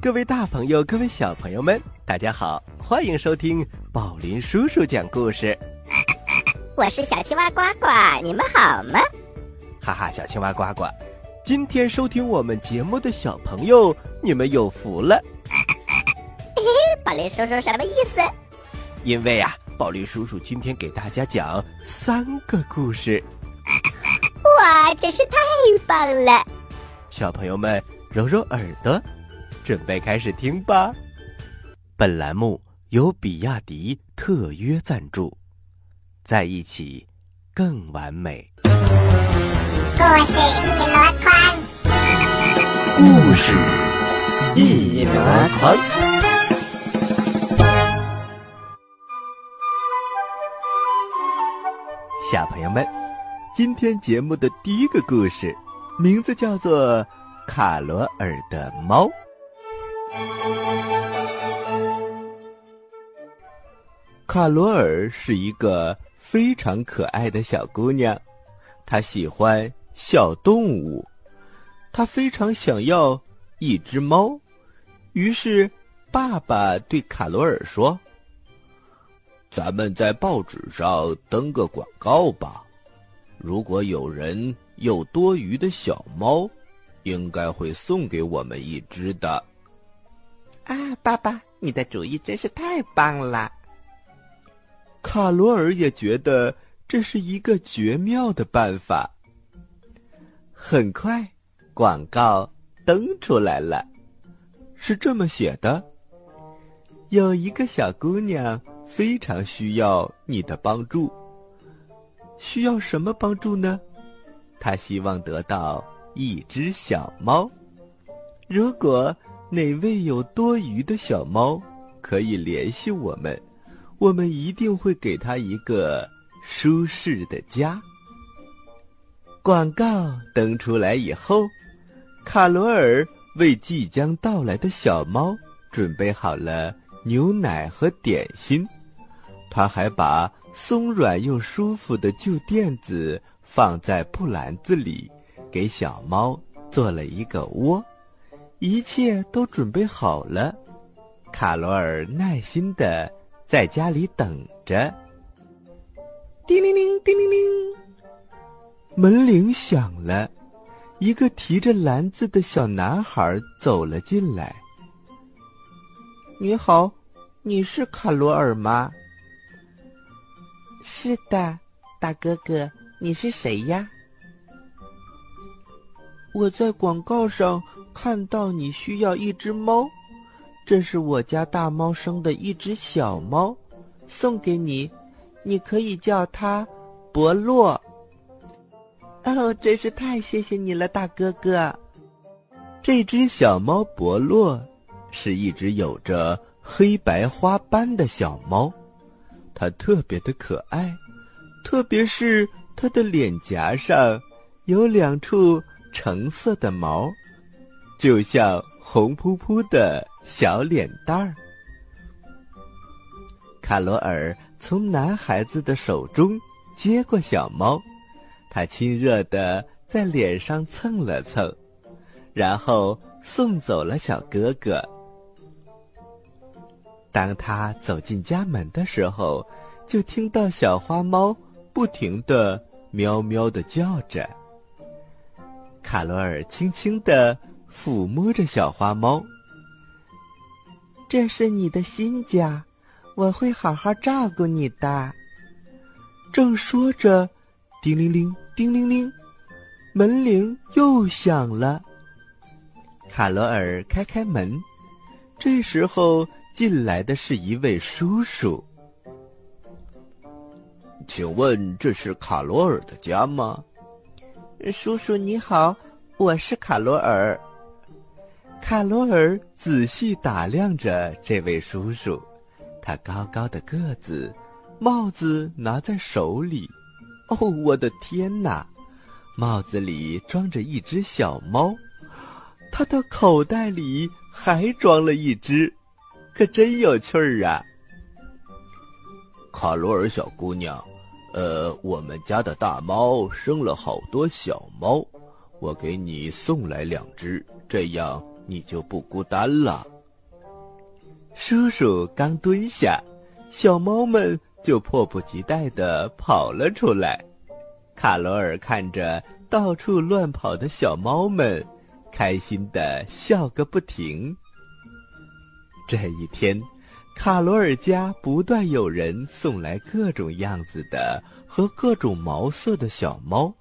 嗨，各位大朋友，各位小朋友们，大家好，欢迎收听宝林叔叔讲故事。我是小青蛙呱呱，你们好吗？哈哈，小青蛙呱呱，今天收听我们节目的小朋友，你们有福了。嘿嘿，宝林叔叔什么意思？因为啊，宝林叔叔今天给大家讲三个故事。哇，真是太棒了！小朋友们揉揉耳朵，准备开始听吧。本栏目由比亚迪特约赞助，在一起更完美。故事一箩筐，故事一箩筐。小朋友们，今天节目的第一个故事，名字叫做《卡罗尔的猫》。卡罗尔是一个非常可爱的小姑娘，她喜欢小动物，她非常想要一只猫。于是，爸爸对卡罗尔说：“咱们在报纸上登个广告吧，如果有人有多余的小猫，应该会送给我们一只的。”啊，爸爸，你的主意真是太棒了！卡罗尔也觉得这是一个绝妙的办法。很快，广告登出来了，是这么写的：有一个小姑娘非常需要你的帮助。需要什么帮助呢？她希望得到一只小猫。如果哪位有多余的小猫，可以联系我们。我们一定会给他一个舒适的家。广告登出来以后，卡罗尔为即将到来的小猫准备好了牛奶和点心，他还把松软又舒服的旧垫子放在布篮子里，给小猫做了一个窝。一切都准备好了，卡罗尔耐心的。在家里等着。叮铃铃，叮铃铃，门铃响了，一个提着篮子的小男孩走了进来。你好，你是卡罗尔吗？是的，大哥哥，你是谁呀？我在广告上看到你需要一只猫。这是我家大猫生的一只小猫，送给你，你可以叫它伯洛。哦，真是太谢谢你了，大哥哥。这只小猫伯洛是一只有着黑白花斑的小猫，它特别的可爱，特别是它的脸颊上有两处橙色的毛，就像红扑扑的。小脸蛋儿，卡罗尔从男孩子的手中接过小猫，他亲热的在脸上蹭了蹭，然后送走了小哥哥。当他走进家门的时候，就听到小花猫不停的喵喵的叫着。卡罗尔轻轻的抚摸着小花猫。这是你的新家，我会好好照顾你的。正说着，叮铃铃，叮铃铃，门铃又响了。卡罗尔开开门，这时候进来的是一位叔叔。请问这是卡罗尔的家吗？叔叔你好，我是卡罗尔。卡罗尔仔细打量着这位叔叔，他高高的个子，帽子拿在手里。哦，我的天哪！帽子里装着一只小猫，他的口袋里还装了一只，可真有趣儿啊！卡罗尔小姑娘，呃，我们家的大猫生了好多小猫，我给你送来两只，这样。你就不孤单了。叔叔刚蹲下，小猫们就迫不及待的跑了出来。卡罗尔看着到处乱跑的小猫们，开心的笑个不停。这一天，卡罗尔家不断有人送来各种样子的和各种毛色的小猫。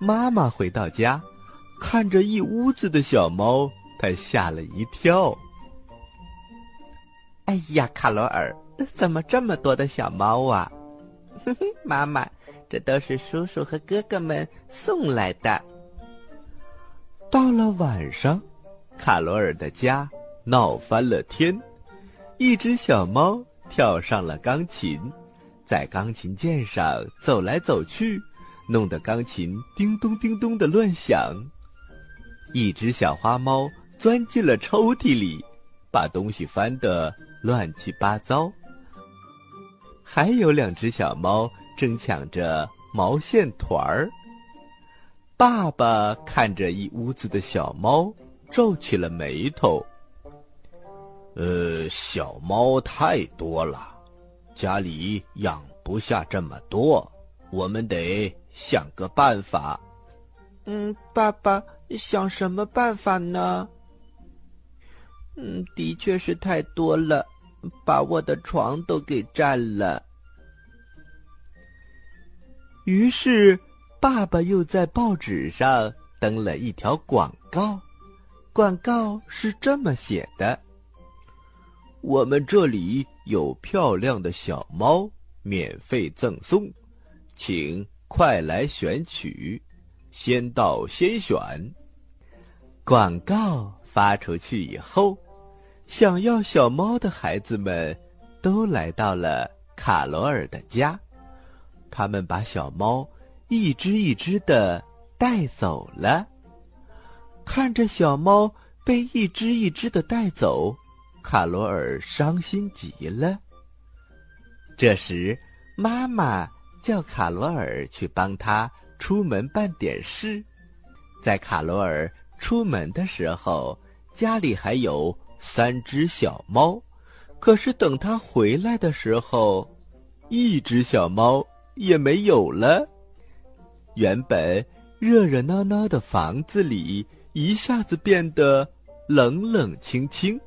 妈妈回到家，看着一屋子的小猫，他吓了一跳。哎呀，卡罗尔，怎么这么多的小猫啊？哼哼，妈妈，这都是叔叔和哥哥们送来的。到了晚上，卡罗尔的家闹翻了天，一只小猫跳上了钢琴，在钢琴键上走来走去，弄得钢琴叮咚叮咚的乱响。一只小花猫钻进了抽屉里，把东西翻得。乱七八糟，还有两只小猫正抢着毛线团儿。爸爸看着一屋子的小猫，皱起了眉头。呃，小猫太多了，家里养不下这么多，我们得想个办法。嗯，爸爸想什么办法呢？嗯，的确是太多了，把我的床都给占了。于是，爸爸又在报纸上登了一条广告，广告是这么写的：“我们这里有漂亮的小猫，免费赠送，请快来选取，先到先选。”广告发出去以后。想要小猫的孩子们，都来到了卡罗尔的家。他们把小猫一只一只的带走了。看着小猫被一只一只的带走，卡罗尔伤心极了。这时，妈妈叫卡罗尔去帮他出门办点事。在卡罗尔出门的时候，家里还有。三只小猫，可是等他回来的时候，一只小猫也没有了。原本热热闹闹的房子里，一下子变得冷冷清清。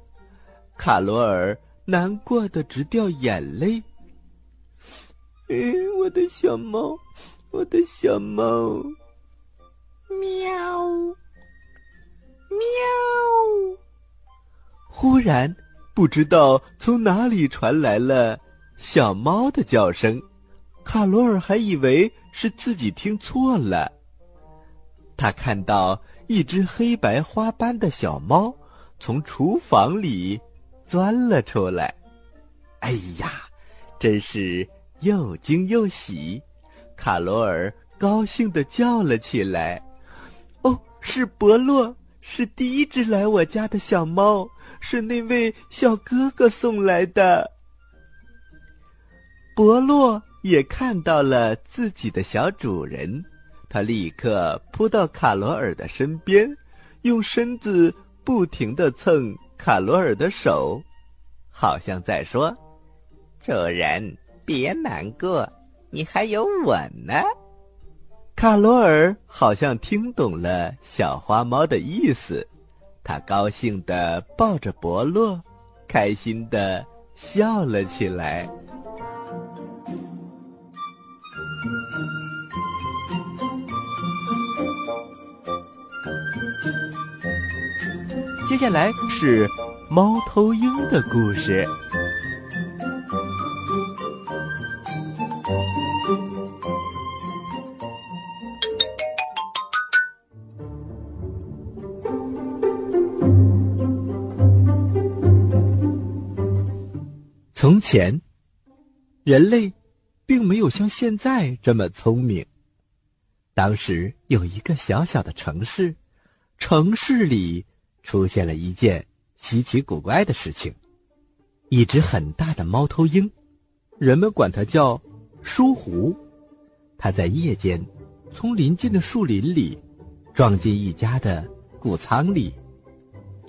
卡罗尔难过的直掉眼泪。嗯，我的小猫，我的小猫，喵，喵。忽然，不知道从哪里传来了小猫的叫声，卡罗尔还以为是自己听错了。他看到一只黑白花斑的小猫从厨房里钻了出来，哎呀，真是又惊又喜！卡罗尔高兴的叫了起来：“哦，是伯洛，是第一只来我家的小猫。”是那位小哥哥送来的。伯洛也看到了自己的小主人，他立刻扑到卡罗尔的身边，用身子不停的蹭卡罗尔的手，好像在说：“主人，别难过，你还有我呢。”卡罗尔好像听懂了小花猫的意思。他高兴地抱着伯洛，开心地笑了起来。接下来是猫头鹰的故事。人类并没有像现在这么聪明。当时有一个小小的城市，城市里出现了一件稀奇古怪的事情：一只很大的猫头鹰，人们管它叫书狐。它在夜间从邻近的树林里撞进一家的谷仓里，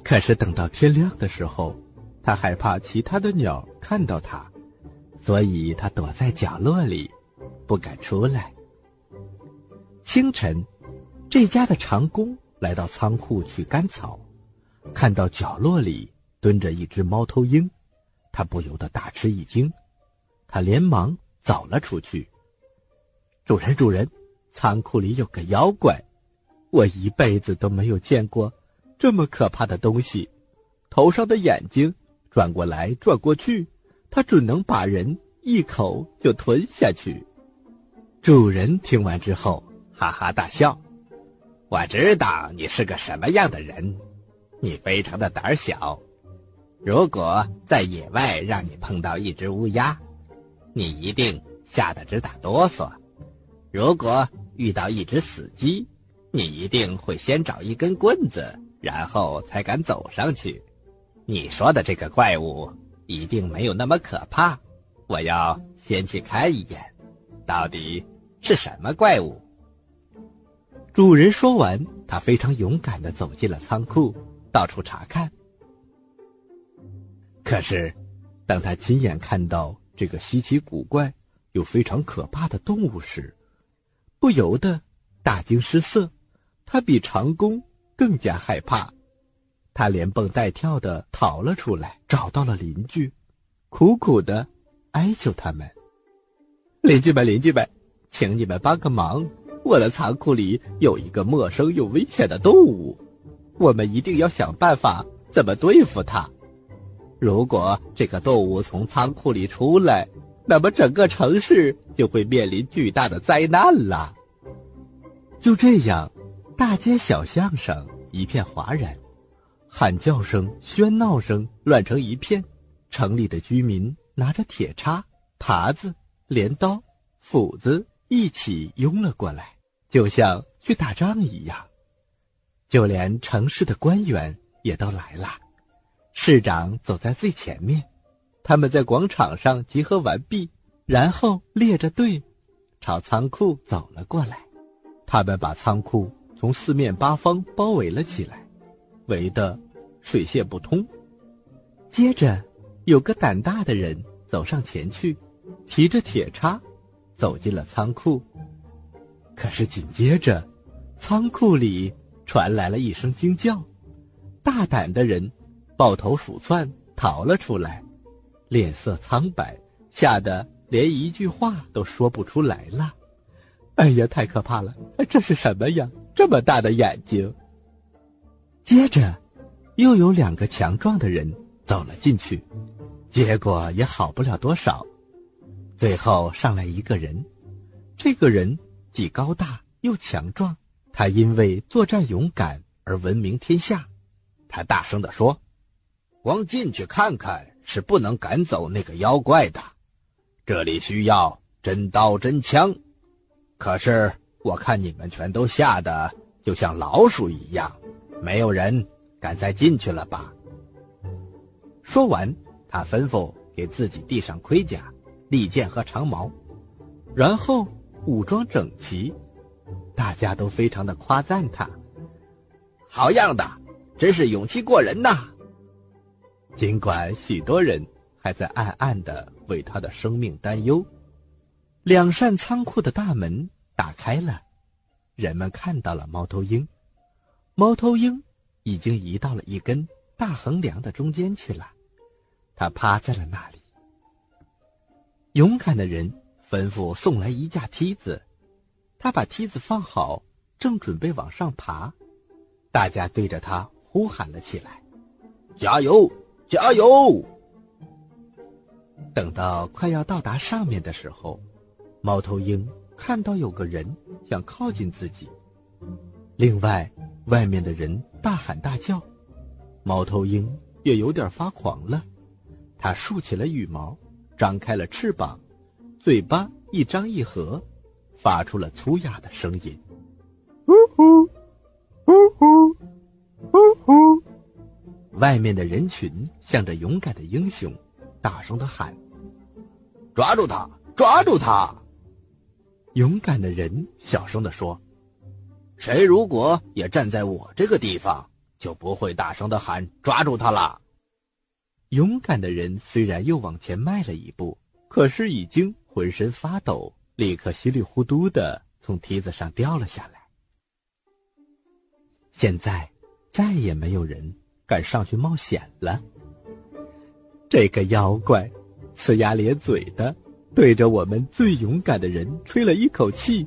可是等到天亮的时候，它害怕其他的鸟看到它，所以他躲在角落里，不敢出来。清晨，这家的长工来到仓库取干草，看到角落里蹲着一只猫头鹰，他不由得大吃一惊，他连忙走了出去。主人，主人，仓库里有个妖怪，我一辈子都没有见过这么可怕的东西，头上的眼睛转过来转过去，它准能把人一口就吞下去。主人听完之后。哈哈大笑，我知道你是个什么样的人，你非常的胆小。如果在野外让你碰到一只乌鸦，你一定吓得直打哆嗦；如果遇到一只死鸡，你一定会先找一根棍子，然后才敢走上去。你说的这个怪物一定没有那么可怕，我要先去看一眼，到底是什么怪物。主人说完，他非常勇敢的走进了仓库，到处查看。可是，当他亲眼看到这个稀奇古怪又非常可怕的动物时，不由得大惊失色。他比长工更加害怕，他连蹦带跳的逃了出来，找到了邻居，苦苦的哀求他们：“邻居们，邻居们，请你们帮个忙。”我的仓库里有一个陌生又危险的动物，我们一定要想办法怎么对付它。如果这个动物从仓库里出来，那么整个城市就会面临巨大的灾难了。就这样，大街小巷上一片哗然，喊叫声、喧闹声乱成一片。城里的居民拿着铁叉、耙子、镰刀、斧子。一起拥了过来，就像去打仗一样。就连城市的官员也都来了，市长走在最前面。他们在广场上集合完毕，然后列着队，朝仓库走了过来。他们把仓库从四面八方包围了起来，围得水泄不通。接着，有个胆大的人走上前去，提着铁叉。走进了仓库，可是紧接着，仓库里传来了一声惊叫，大胆的人抱头鼠窜逃了出来，脸色苍白，吓得连一句话都说不出来了。哎呀，太可怕了！这是什么呀？这么大的眼睛！接着，又有两个强壮的人走了进去，结果也好不了多少。最后上来一个人，这个人既高大又强壮，他因为作战勇敢而闻名天下。他大声地说：“光进去看看是不能赶走那个妖怪的，这里需要真刀真枪。可是我看你们全都吓得就像老鼠一样，没有人敢再进去了吧？”说完，他吩咐给自己递上盔甲。利剑和长矛，然后武装整齐，大家都非常的夸赞他。好样的，真是勇气过人呐！尽管许多人还在暗暗的为他的生命担忧，两扇仓库的大门打开了，人们看到了猫头鹰。猫头鹰已经移到了一根大横梁的中间去了，它趴在了那里。勇敢的人吩咐送来一架梯子，他把梯子放好，正准备往上爬，大家对着他呼喊了起来：“加油，加油！”等到快要到达上面的时候，猫头鹰看到有个人想靠近自己，另外外面的人大喊大叫，猫头鹰也有点发狂了，它竖起了羽毛。张开了翅膀，嘴巴一张一合，发出了粗哑的声音：“呜呼，呜呼，呜呼！”外面的人群向着勇敢的英雄大声的喊：“抓住他，抓住他！”勇敢的人小声的说：“谁如果也站在我这个地方，就不会大声的喊抓住他了。勇敢的人虽然又往前迈了一步，可是已经浑身发抖，立刻稀里糊涂的从梯子上掉了下来。现在再也没有人敢上去冒险了。这个妖怪呲牙咧嘴的对着我们最勇敢的人吹了一口气，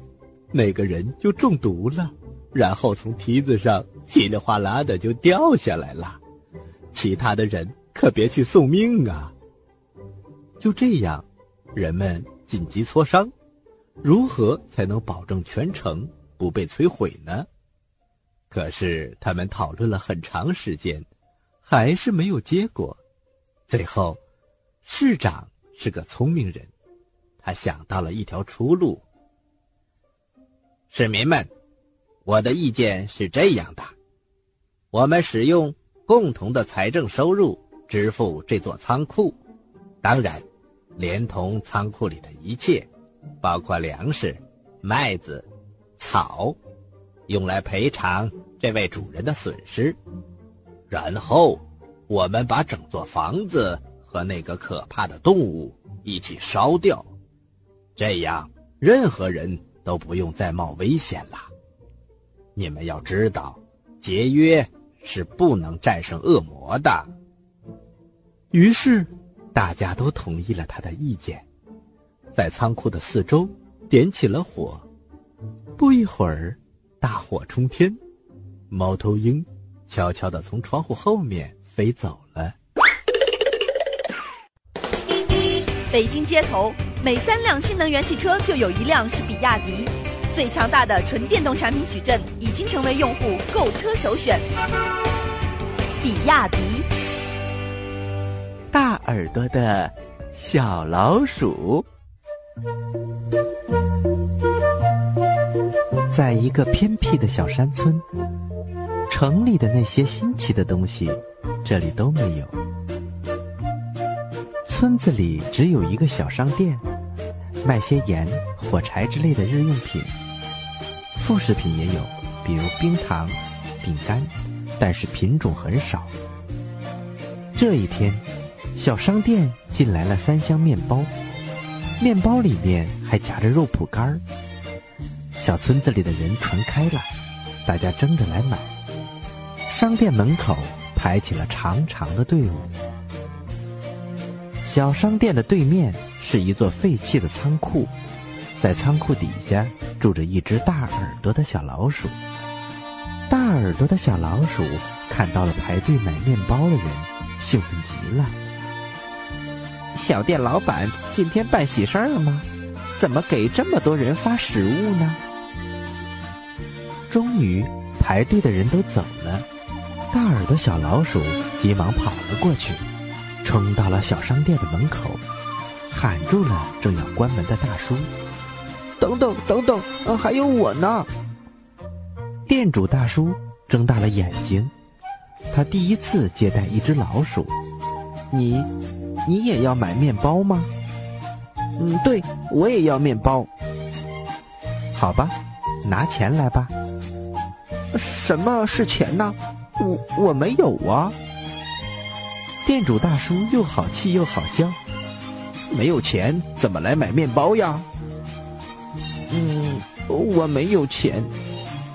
那个人就中毒了，然后从梯子上稀里哗啦的就掉下来了。其他的人。可别去送命啊！就这样，人们紧急磋商，如何才能保证全城不被摧毁呢？可是他们讨论了很长时间，还是没有结果。最后，市长是个聪明人，他想到了一条出路。市民们，我的意见是这样的：我们使用共同的财政收入。支付这座仓库，当然，连同仓库里的一切，包括粮食、麦子、草，用来赔偿这位主人的损失。然后，我们把整座房子和那个可怕的动物一起烧掉，这样任何人都不用再冒危险了。你们要知道，节约是不能战胜恶魔的。于是，大家都同意了他的意见，在仓库的四周点起了火。不一会儿，大火冲天，猫头鹰悄悄地从窗户后面飞走了。北京街头每三辆新能源汽车就有一辆是比亚迪，最强大的纯电动产品矩阵已经成为用户购车首选。比亚迪。大耳朵的小老鼠，在一个偏僻的小山村，城里的那些新奇的东西，这里都没有。村子里只有一个小商店，卖些盐、火柴之类的日用品，副食品也有，比如冰糖、饼干，但是品种很少。这一天。小商店进来了三箱面包，面包里面还夹着肉脯干儿。小村子里的人传开了，大家争着来买。商店门口排起了长长的队伍。小商店的对面是一座废弃的仓库，在仓库底下住着一只大耳朵的小老鼠。大耳朵的小老鼠看到了排队买面包的人，兴奋极了。小店老板今天办喜事儿了吗？怎么给这么多人发食物呢？终于，排队的人都走了，大耳朵小老鼠急忙跑了过去，冲到了小商店的门口，喊住了正要关门的大叔：“等等等等，还有我呢！”店主大叔睁大了眼睛，他第一次接待一只老鼠，你。你也要买面包吗？嗯，对，我也要面包。好吧，拿钱来吧。什么是钱呢？我我没有啊。店主大叔又好气又好笑。没有钱怎么来买面包呀？我没有钱，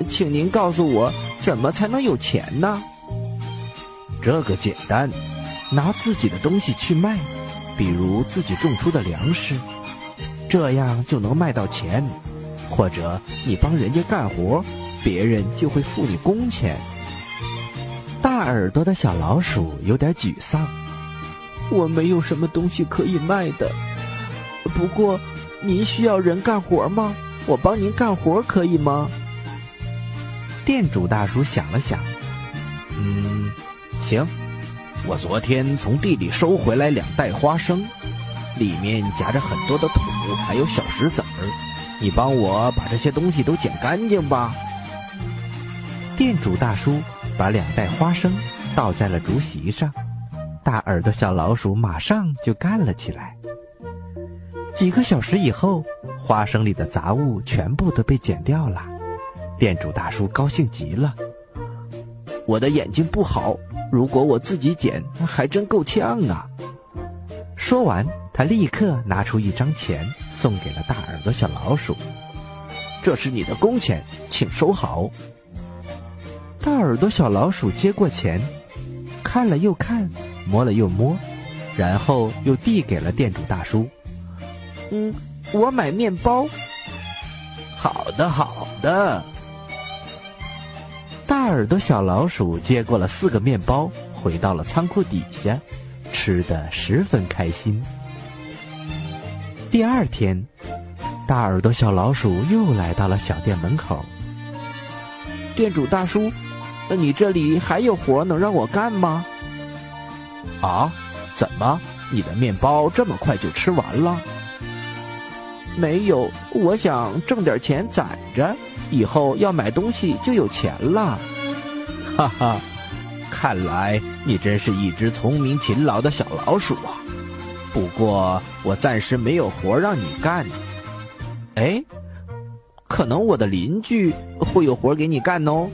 请您告诉我怎么才能有钱呢？这个简单。拿自己的东西去卖，比如自己种出的粮食，这样就能卖到钱；或者你帮人家干活，别人就会付你工钱。大耳朵的小老鼠有点沮丧，我没有什么东西可以卖的。不过，您需要人干活吗？我帮您干活可以吗？店主大叔想了想，嗯，行。我昨天从地里收回来两袋花生，里面夹着很多的土，还有小石子儿。你帮我把这些东西都捡干净吧。店主大叔把两袋花生倒在了竹席上，大耳朵小老鼠马上就干了起来。几个小时以后，花生里的杂物全部都被剪掉了。店主大叔高兴极了。我的眼睛不好，如果我自己剪，还真够呛啊。说完，他立刻拿出一张钱，送给了大耳朵小老鼠。这是你的工钱，请收好。大耳朵小老鼠接过钱，看了又看，摸了又摸，然后又递给了店主大叔。嗯，我买面包。好的，好的。大耳朵小老鼠接过了四个面包，回到了仓库底下，吃的十分开心。第二天，大耳朵小老鼠又来到了小店门口。店主大叔，那你这里还有活能让我干吗？啊？怎么，你的面包这么快就吃完了？没有，我想挣点钱攒着。以后要买东西就有钱了，哈哈！看来你真是一只聪明勤劳的小老鼠啊。不过我暂时没有活让你干。哎，可能我的邻居会有活给你干哦。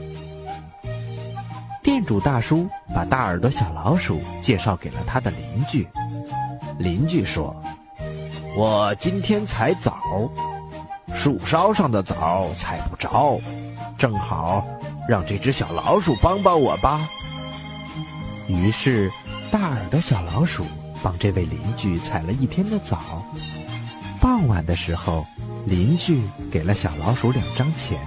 店主大叔把大耳朵小老鼠介绍给了他的邻居。邻居说：“我今天采枣。”树梢上的枣采不着，正好让这只小老鼠帮帮我吧。于是，大耳朵小老鼠帮这位邻居采了一天的枣。傍晚的时候，邻居给了小老鼠两张钱。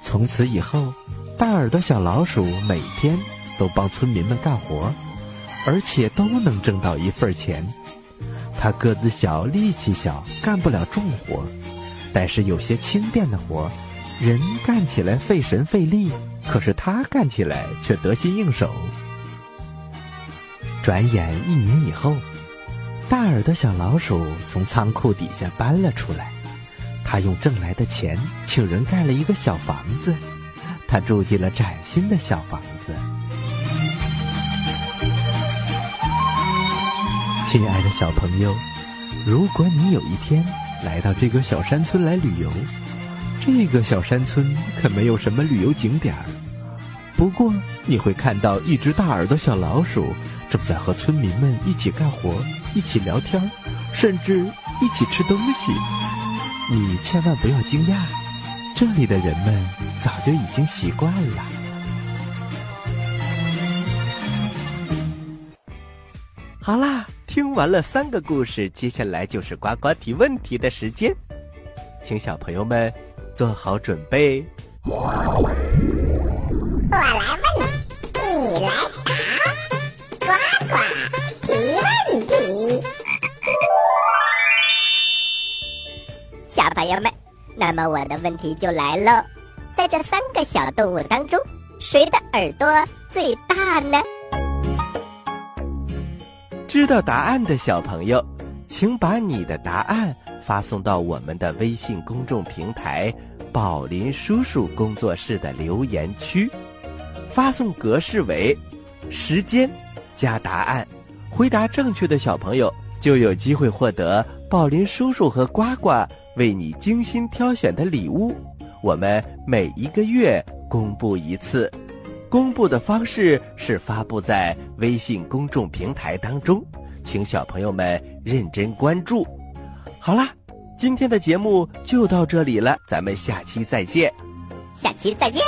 从此以后，大耳朵小老鼠每天都帮村民们干活，而且都能挣到一份钱。他个子小，力气小，干不了重活。但是有些轻便的活，人干起来费神费力，可是他干起来却得心应手。转眼一年以后，大耳朵小老鼠从仓库底下搬了出来，他用挣来的钱请人盖了一个小房子，他住进了崭新的小房亲爱的小朋友，如果你有一天，来到这个小山村来旅游，这个小山村可没有什么旅游景点儿。不过你会看到一只大耳朵小老鼠正在和村民们一起干活，一起聊天，甚至一起吃东西。你千万不要惊讶，这里的人们早就已经习惯了。好啦。听完了三个故事，接下来就是呱呱提问题的时间，请小朋友们做好准备。我来问，你来答，呱呱提问题。小朋友们，那么我的问题就来了，在这三个小动物当中，谁的耳朵最大呢？知道答案的小朋友，请把你的答案发送到我们的微信公众平台“宝林叔叔工作室”的留言区，发送格式为时间加答案。回答正确的小朋友就有机会获得宝林叔叔和呱呱为你精心挑选的礼物。我们每一个月公布一次。公布的方式是发布在微信公众平台当中，请小朋友们认真关注。好啦，今天的节目就到这里了，咱们下期再见。下期再见。